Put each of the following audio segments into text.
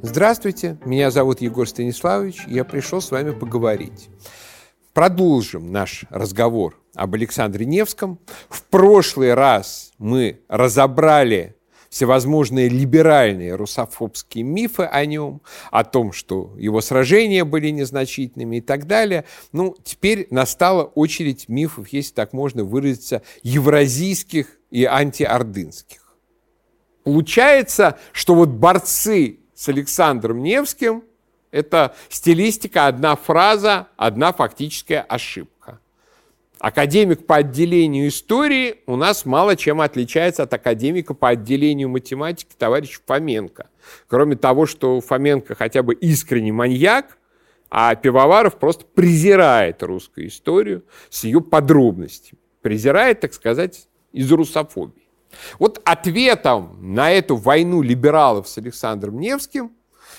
Здравствуйте, меня зовут Егор Станиславович, я пришел с вами поговорить. Продолжим наш разговор об Александре Невском. В прошлый раз мы разобрали всевозможные либеральные русофобские мифы о нем, о том, что его сражения были незначительными и так далее. Ну, теперь настала очередь мифов, если так можно выразиться, евразийских и антиордынских. Получается, что вот борцы с Александром Невским – это стилистика, одна фраза, одна фактическая ошибка. Академик по отделению истории у нас мало чем отличается от академика по отделению математики товарища Фоменко. Кроме того, что Фоменко хотя бы искренний маньяк, а Пивоваров просто презирает русскую историю с ее подробностями. Презирает, так сказать, из русофобии. Вот ответом на эту войну либералов с Александром Невским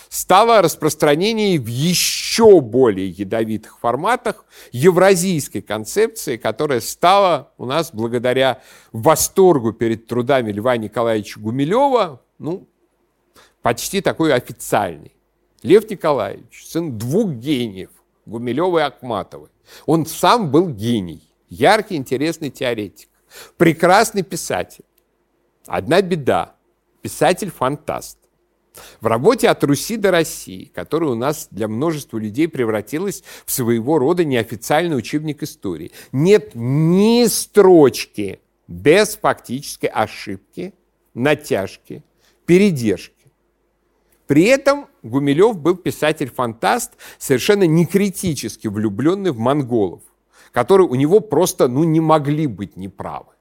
стало распространение в еще более ядовитых форматах евразийской концепции, которая стала у нас благодаря восторгу перед трудами Льва Николаевича Гумилева, ну, почти такой официальный. Лев Николаевич, сын двух гениев, Гумилева и Ахматовой. Он сам был гений, яркий, интересный теоретик, прекрасный писатель. Одна беда – писатель-фантаст. В работе «От Руси до России», которая у нас для множества людей превратилась в своего рода неофициальный учебник истории, нет ни строчки без фактической ошибки, натяжки, передержки. При этом Гумилев был писатель-фантаст, совершенно не критически влюбленный в монголов, которые у него просто ну, не могли быть неправы.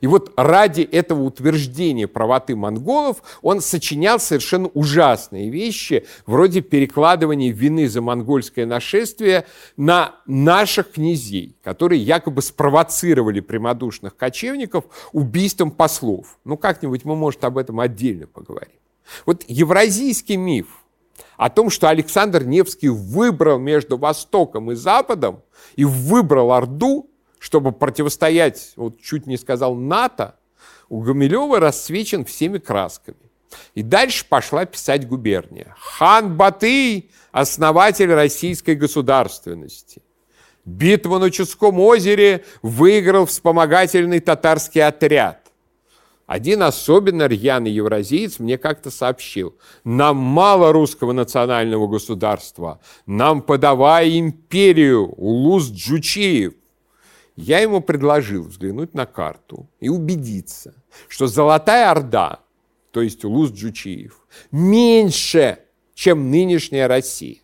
И вот ради этого утверждения правоты монголов он сочинял совершенно ужасные вещи, вроде перекладывания вины за монгольское нашествие на наших князей, которые якобы спровоцировали прямодушных кочевников убийством послов. Ну, как-нибудь мы, может, об этом отдельно поговорим. Вот евразийский миф о том, что Александр Невский выбрал между Востоком и Западом и выбрал Орду, чтобы противостоять, вот чуть не сказал, НАТО, у Гумилева расцвечен всеми красками. И дальше пошла писать губерния. Хан Батый – основатель российской государственности. Битву на Чудском озере выиграл вспомогательный татарский отряд. Один особенно рьяный евразиец мне как-то сообщил, нам мало русского национального государства, нам подавай империю, Улус Джучиев. Я ему предложил взглянуть на карту и убедиться, что Золотая Орда, то есть Улус Джучиев, меньше, чем нынешняя Россия.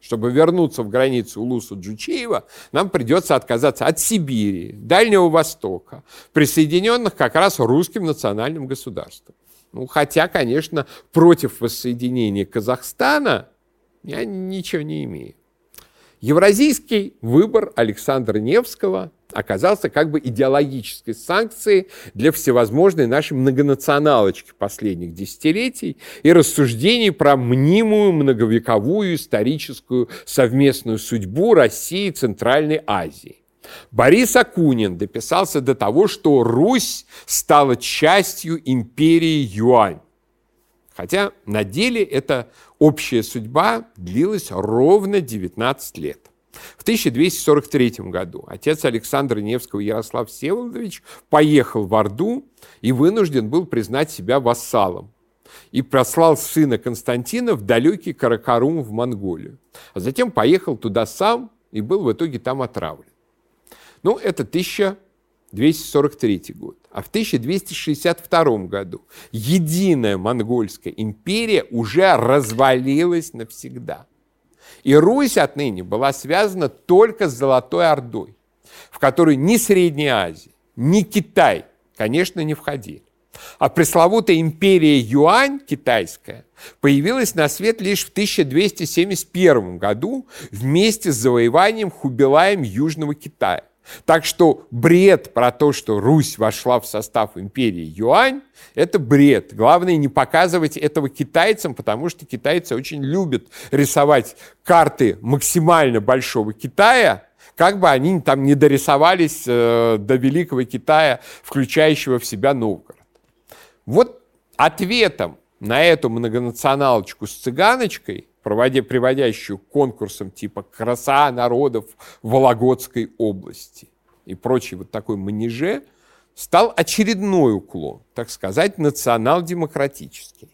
Чтобы вернуться в границу Улуса Джучиева, нам придется отказаться от Сибири, Дальнего Востока, присоединенных как раз русским национальным государством. Ну, хотя, конечно, против воссоединения Казахстана я ничего не имею. Евразийский выбор Александра Невского оказался как бы идеологической санкцией для всевозможной нашей многонационалочки последних десятилетий и рассуждений про мнимую многовековую историческую совместную судьбу России и Центральной Азии. Борис Акунин дописался до того, что Русь стала частью империи Юань. Хотя на деле эта общая судьба длилась ровно 19 лет. В 1243 году отец Александра Невского Ярослав Всеволодович поехал в Орду и вынужден был признать себя вассалом и прослал сына Константина в далекий Каракарум в Монголию. А затем поехал туда сам и был в итоге там отравлен. Ну, это 1000 243 год. А в 1262 году единая монгольская империя уже развалилась навсегда. И Русь отныне была связана только с Золотой Ордой, в которой ни Средняя Азия, ни Китай, конечно, не входили. А пресловутая империя Юань, китайская, появилась на свет лишь в 1271 году вместе с завоеванием Хубилаем Южного Китая. Так что бред про то, что Русь вошла в состав империи Юань, это бред. Главное не показывать этого китайцам, потому что китайцы очень любят рисовать карты максимально большого Китая, как бы они там не дорисовались э, до Великого Китая, включающего в себя Новгород. Вот ответом на эту многонационалочку с цыганочкой, проводя, приводящую к конкурсам типа «Краса народов Вологодской области» и прочий вот такой манеже, стал очередной уклон, так сказать, национал-демократический.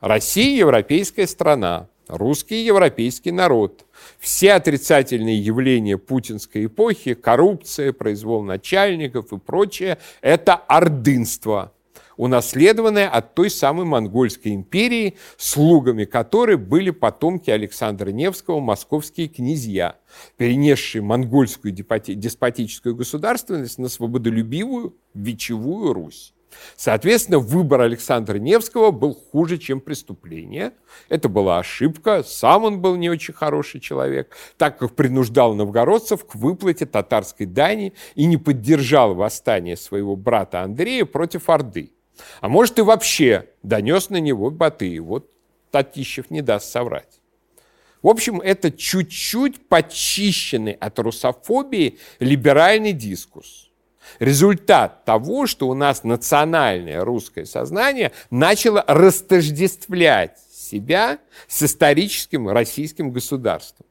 Россия – европейская страна, русский европейский народ. Все отрицательные явления путинской эпохи, коррупция, произвол начальников и прочее – это ордынство, унаследованное от той самой монгольской империи, слугами которой были потомки Александра Невского, московские князья, перенесшие монгольскую деспотическую государственность на свободолюбивую вечевую Русь. Соответственно, выбор Александра Невского был хуже, чем преступление. Это была ошибка. Сам он был не очень хороший человек, так как принуждал новгородцев к выплате татарской дани и не поддержал восстание своего брата Андрея против Орды. А может и вообще донес на него Батыя. Вот Татищев не даст соврать. В общем, это чуть-чуть почищенный от русофобии либеральный дискурс результат того, что у нас национальное русское сознание начало растождествлять себя с историческим российским государством.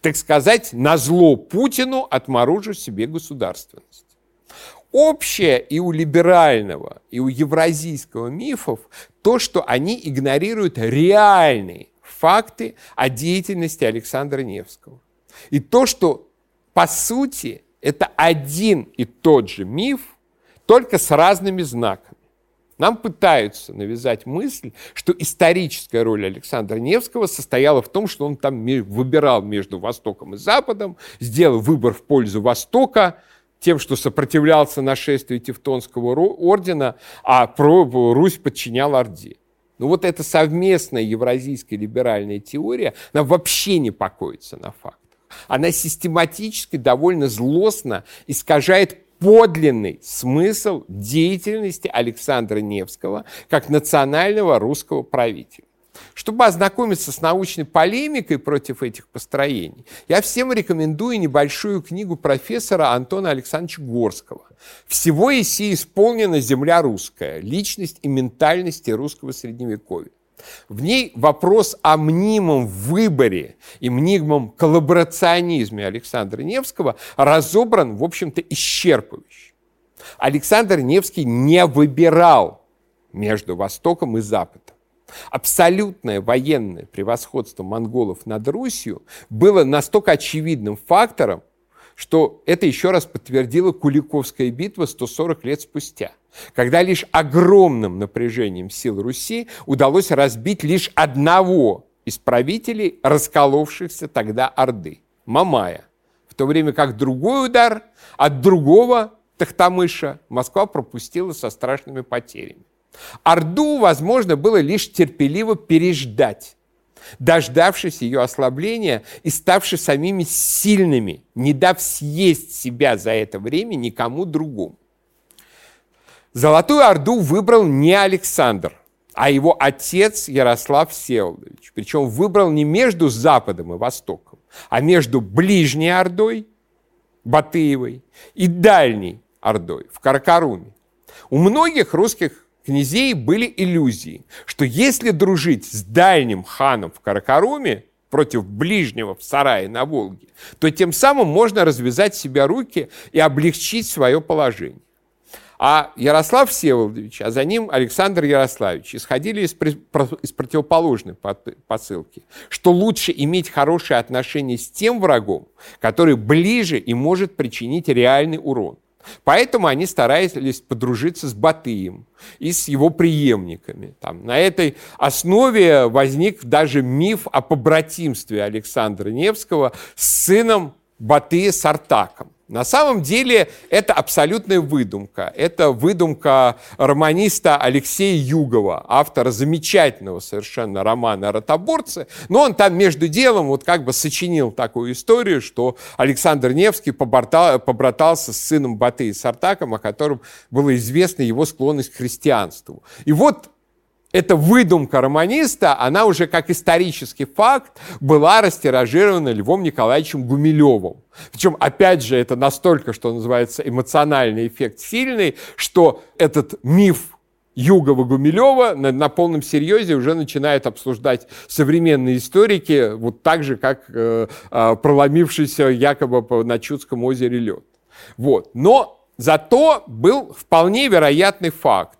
Так сказать, на зло Путину отморожу себе государственность. Общее и у либерального, и у евразийского мифов то, что они игнорируют реальные факты о деятельности Александра Невского. И то, что, по сути, это один и тот же миф, только с разными знаками. Нам пытаются навязать мысль, что историческая роль Александра Невского состояла в том, что он там выбирал между Востоком и Западом, сделал выбор в пользу Востока, тем, что сопротивлялся нашествию Тевтонского ордена, а Русь подчинял Орде. Ну вот эта совместная евразийская либеральная теория, она вообще не покоится на факт она систематически, довольно злостно искажает подлинный смысл деятельности Александра Невского как национального русского правителя. Чтобы ознакомиться с научной полемикой против этих построений, я всем рекомендую небольшую книгу профессора Антона Александровича Горского. Всего еси исполнена земля русская, личность и ментальности русского средневековья. В ней вопрос о мнимом выборе и мнимом коллаборационизме Александра Невского разобран, в общем-то, исчерпывающе. Александр Невский не выбирал между Востоком и Западом. Абсолютное военное превосходство монголов над Русью было настолько очевидным фактором, что это еще раз подтвердила Куликовская битва 140 лет спустя, когда лишь огромным напряжением сил Руси удалось разбить лишь одного из правителей расколовшихся тогда Орды – Мамая, в то время как другой удар от другого Тахтамыша Москва пропустила со страшными потерями. Орду возможно было лишь терпеливо переждать, дождавшись ее ослабления и ставши самими сильными, не дав съесть себя за это время никому другому. Золотую Орду выбрал не Александр, а его отец Ярослав Всеволодович. Причем выбрал не между Западом и Востоком, а между Ближней Ордой, Батыевой, и Дальней Ордой, в Каракаруме. У многих русских князей были иллюзии, что если дружить с дальним ханом в Каракаруме против ближнего в Сарае на Волге, то тем самым можно развязать себе руки и облегчить свое положение. А Ярослав Всеволодович, а за ним Александр Ярославич исходили из, из противоположной посылки, что лучше иметь хорошие отношения с тем врагом, который ближе и может причинить реальный урон. Поэтому они старались подружиться с Батыем и с его преемниками. Там, на этой основе возник даже миф о побратимстве Александра Невского с сыном Батыя Сартаком. На самом деле это абсолютная выдумка. Это выдумка романиста Алексея Югова, автора замечательного совершенно романа «Ротоборцы». Но он там между делом вот как бы сочинил такую историю, что Александр Невский побратал, побратался с сыном Батыя Сартаком, о котором было известно его склонность к христианству. И вот эта выдумка романиста, она уже как исторический факт была растиражирована Львом Николаевичем Гумилевым. Причем, опять же, это настолько, что называется, эмоциональный эффект сильный, что этот миф Югова Гумилева на, на полном серьезе уже начинают обсуждать современные историки, вот так же, как э, э, проломившийся якобы на Чудском озере лед. Вот. Но зато был вполне вероятный факт,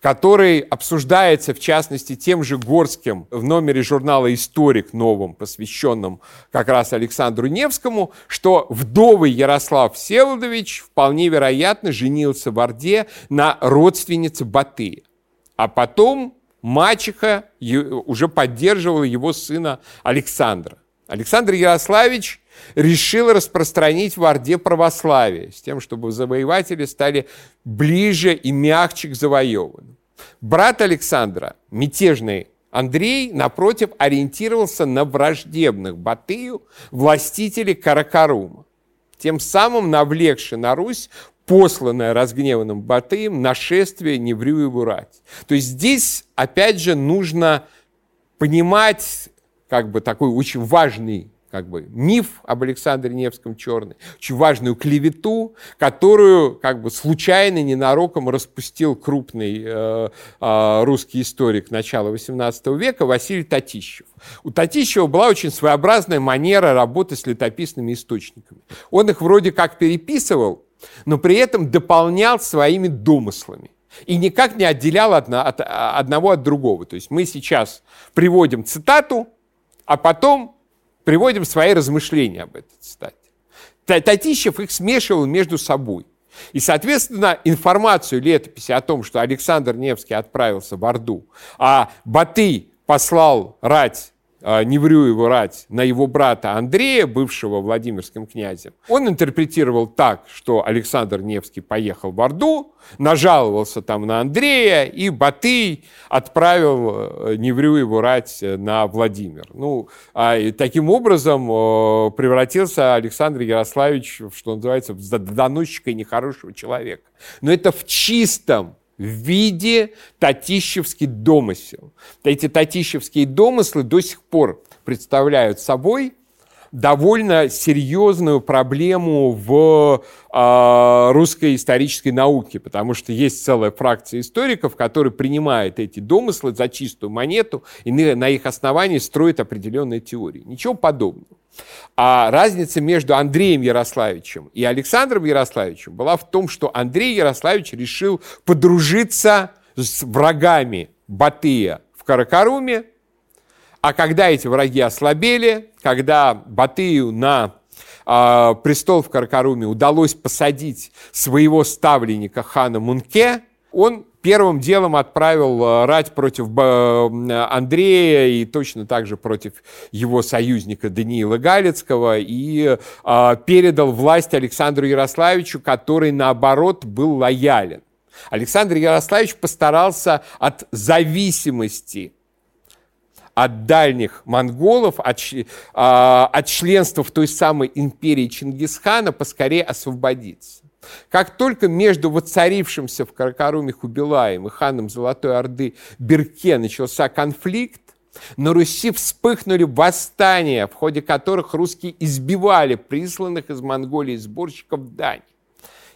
который обсуждается, в частности, тем же Горским в номере журнала «Историк» новом, посвященном как раз Александру Невскому, что вдовый Ярослав Всеволодович вполне вероятно женился в Орде на родственнице Батыя. А потом мачеха уже поддерживала его сына Александра. Александр Ярославич решил распространить в Орде православие, с тем, чтобы завоеватели стали ближе и мягче к завоеванным. Брат Александра, мятежный Андрей, напротив, ориентировался на враждебных Батыю властителей Каракарума, тем самым навлекши на Русь посланное разгневанным Батыем нашествие Неврюеву рать. То есть здесь, опять же, нужно понимать как бы такой очень важный как бы миф об Александре Невском черный, очень важную клевету, которую как бы случайно, ненароком распустил крупный э, э, русский историк начала XVIII века Василий Татищев. У Татищева была очень своеобразная манера работы с летописными источниками. Он их вроде как переписывал, но при этом дополнял своими домыслами и никак не отделял одно, от, одного от другого. То есть мы сейчас приводим цитату, а потом приводим свои размышления об этой цитате. Татищев их смешивал между собой. И, соответственно, информацию летописи о том, что Александр Невский отправился в Орду, а Батый послал рать а, Неврюеву рать на его брата Андрея, бывшего Владимирским князем, он интерпретировал так, что Александр Невский поехал в Орду, нажаловался там на Андрея, и Батый отправил э, Неврюеву рать на Владимир. Ну, а таким образом э, превратился Александр Ярославич, что называется, в доносчика нехорошего человека. Но это в чистом в виде татищевский домысел. Эти татищевские домыслы до сих пор представляют собой довольно серьезную проблему в э, русской исторической науке, потому что есть целая фракция историков, которые принимают эти домыслы за чистую монету и на их основании строят определенные теории. Ничего подобного. А разница между Андреем Ярославичем и Александром Ярославичем была в том, что Андрей Ярославич решил подружиться с врагами Батыя в Каракаруме, а когда эти враги ослабели, когда Батыю на э, престол в Каракаруме удалось посадить своего ставленника хана Мунке, он первым делом отправил э, рать против Андрея и точно так же против его союзника Даниила Галицкого и э, передал власть Александру Ярославичу, который, наоборот, был лоялен. Александр Ярославич постарался от зависимости от дальних монголов, от, а, от членства в той самой империи Чингисхана поскорее освободиться. Как только между воцарившимся в Каракаруме Хубилаем и ханом Золотой Орды Берке начался конфликт, на Руси вспыхнули восстания, в ходе которых русские избивали присланных из Монголии сборщиков дани.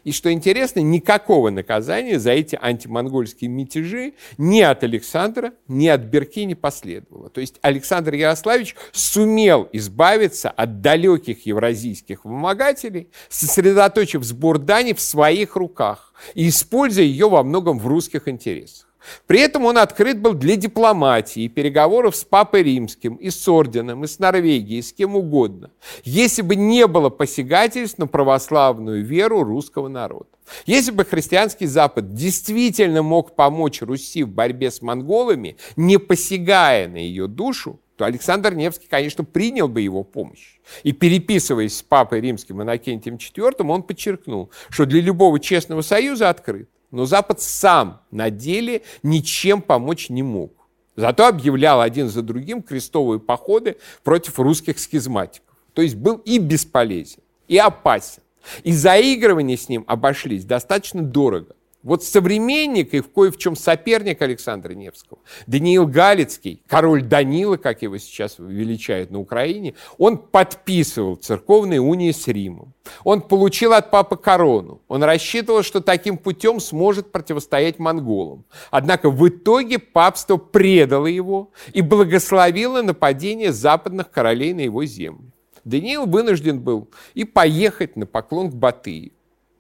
И что интересно, никакого наказания за эти антимонгольские мятежи ни от Александра, ни от Берки не последовало. То есть Александр Ярославич сумел избавиться от далеких евразийских вымогателей, сосредоточив сбор дани в своих руках и используя ее во многом в русских интересах. При этом он открыт был для дипломатии, переговоров с Папой Римским, и с Орденом, и с Норвегией, и с кем угодно, если бы не было посягательств на православную веру русского народа. Если бы христианский Запад действительно мог помочь Руси в борьбе с монголами, не посягая на ее душу, то Александр Невский, конечно, принял бы его помощь. И переписываясь с папой римским Иннокентием IV, он подчеркнул, что для любого честного союза открыт. Но Запад сам на деле ничем помочь не мог. Зато объявлял один за другим крестовые походы против русских схизматиков. То есть был и бесполезен, и опасен. И заигрывания с ним обошлись достаточно дорого. Вот современник и в кое в чем соперник Александра Невского, Даниил Галицкий, король Данила, как его сейчас величают на Украине, он подписывал церковные унии с Римом. Он получил от папы корону. Он рассчитывал, что таким путем сможет противостоять монголам. Однако в итоге папство предало его и благословило нападение западных королей на его землю. Даниил вынужден был и поехать на поклон к Батыю.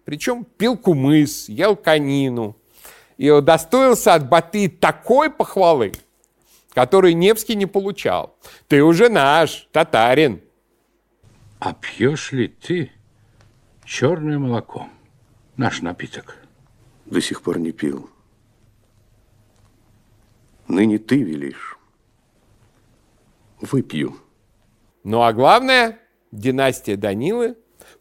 Причем пил кумыс, ел конину. И удостоился от Баты такой похвалы, которую Невский не получал. Ты уже наш, татарин. А пьешь ли ты черное молоко, наш напиток? До сих пор не пил. Ныне ты велишь. Выпью. Ну а главное, династия Данилы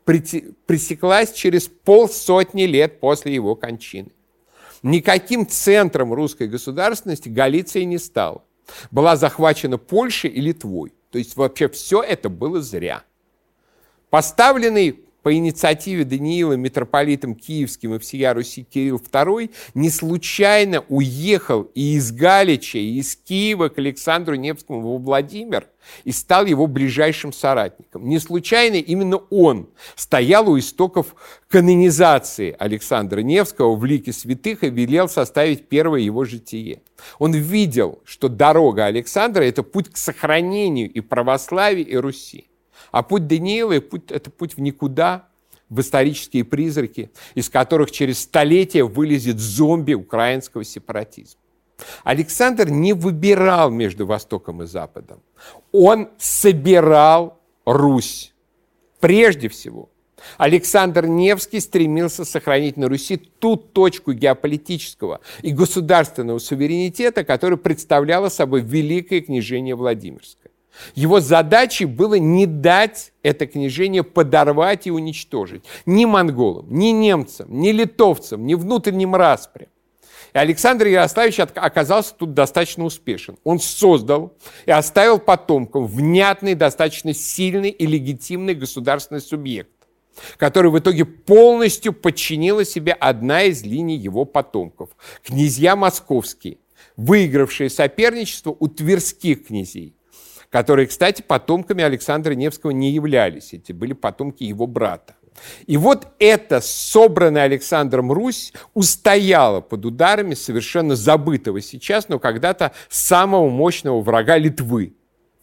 пресеклась через полсотни лет после его кончины. Никаким центром русской государственности Галиция не стала. Была захвачена Польшей и Литвой. То есть вообще все это было зря. Поставленный по инициативе Даниила митрополитом Киевским и всея Руси Кирилл II не случайно уехал и из Галича, и из Киева к Александру Невскому во Владимир и стал его ближайшим соратником. Не случайно именно он стоял у истоков канонизации Александра Невского в лике святых и велел составить первое его житие. Он видел, что дорога Александра – это путь к сохранению и православия, и Руси. А путь Даниила – это путь в никуда, в исторические призраки, из которых через столетия вылезет зомби украинского сепаратизма. Александр не выбирал между Востоком и Западом. Он собирал Русь. Прежде всего, Александр Невский стремился сохранить на Руси ту точку геополитического и государственного суверенитета, которую представляло собой Великое княжение Владимирское. Его задачей было не дать это княжение подорвать и уничтожить ни монголам, ни немцам, ни литовцам, ни внутренним распрям. И Александр Ярославич оказался тут достаточно успешен. Он создал и оставил потомкам внятный, достаточно сильный и легитимный государственный субъект, который в итоге полностью подчинила себе одна из линий его потомков – князья московские, выигравшие соперничество у тверских князей – которые, кстати, потомками Александра Невского не являлись. Эти были потомки его брата. И вот эта собранная Александром Русь устояла под ударами совершенно забытого сейчас, но когда-то самого мощного врага Литвы.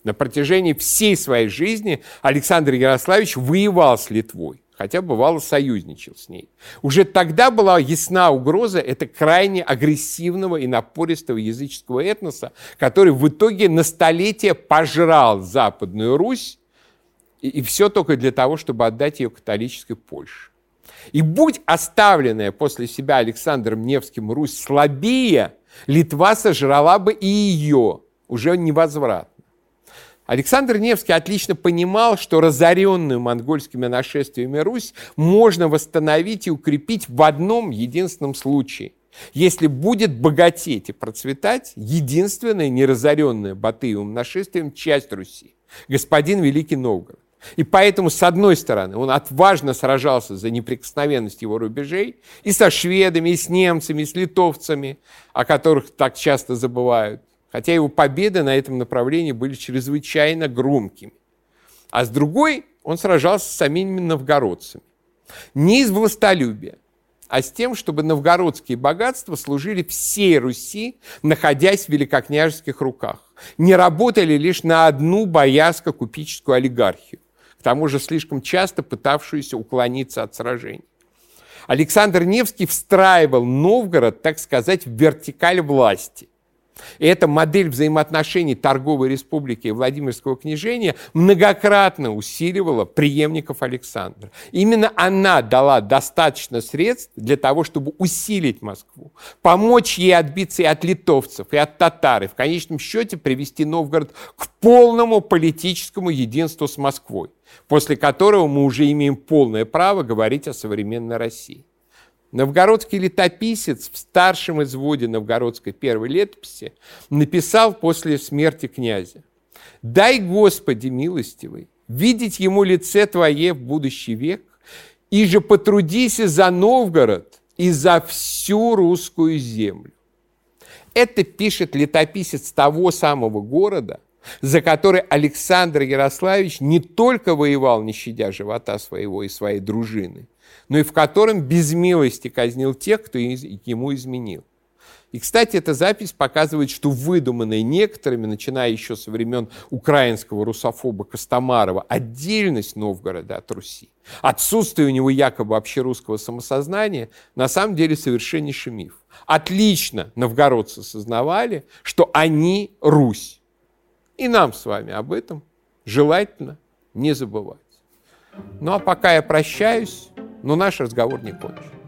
На протяжении всей своей жизни Александр Ярославич воевал с Литвой хотя бывало союзничал с ней. Уже тогда была ясна угроза это крайне агрессивного и напористого языческого этноса, который в итоге на столетие пожрал Западную Русь, и, и все только для того, чтобы отдать ее католической Польше. И будь оставленная после себя Александром Невским Русь слабее, Литва сожрала бы и ее, уже невозвратно. Александр Невский отлично понимал, что разоренную монгольскими нашествиями Русь можно восстановить и укрепить в одном единственном случае. Если будет богатеть и процветать единственная неразоренная Батыевым нашествием часть Руси, господин Великий Новгород. И поэтому, с одной стороны, он отважно сражался за неприкосновенность его рубежей и со шведами, и с немцами, и с литовцами, о которых так часто забывают хотя его победы на этом направлении были чрезвычайно громкими. А с другой он сражался с самими новгородцами. Не из властолюбия, а с тем, чтобы новгородские богатства служили всей Руси, находясь в великокняжеских руках. Не работали лишь на одну боярско-купеческую олигархию, к тому же слишком часто пытавшуюся уклониться от сражений. Александр Невский встраивал Новгород, так сказать, в вертикаль власти. И эта модель взаимоотношений торговой республики и Владимирского княжения многократно усиливала преемников Александра. Именно она дала достаточно средств для того, чтобы усилить Москву, помочь ей отбиться и от литовцев, и от татар, и в конечном счете привести Новгород к полному политическому единству с Москвой, после которого мы уже имеем полное право говорить о современной России. Новгородский летописец в старшем изводе новгородской первой летописи написал после смерти князя «Дай, Господи, милостивый, видеть ему лице Твое в будущий век, и же потрудися за Новгород и за всю русскую землю. Это пишет летописец того самого города, за который Александр Ярославич не только воевал, не щадя живота своего и своей дружины, но и в котором без милости казнил тех, кто ему изменил. И, кстати, эта запись показывает, что выдуманная некоторыми, начиная еще со времен украинского русофоба Костомарова, отдельность Новгорода от Руси, отсутствие у него якобы общерусского самосознания, на самом деле совершеннейший миф. Отлично новгородцы сознавали, что они Русь. И нам с вами об этом желательно не забывать. Ну а пока я прощаюсь, но наш разговор не кончен.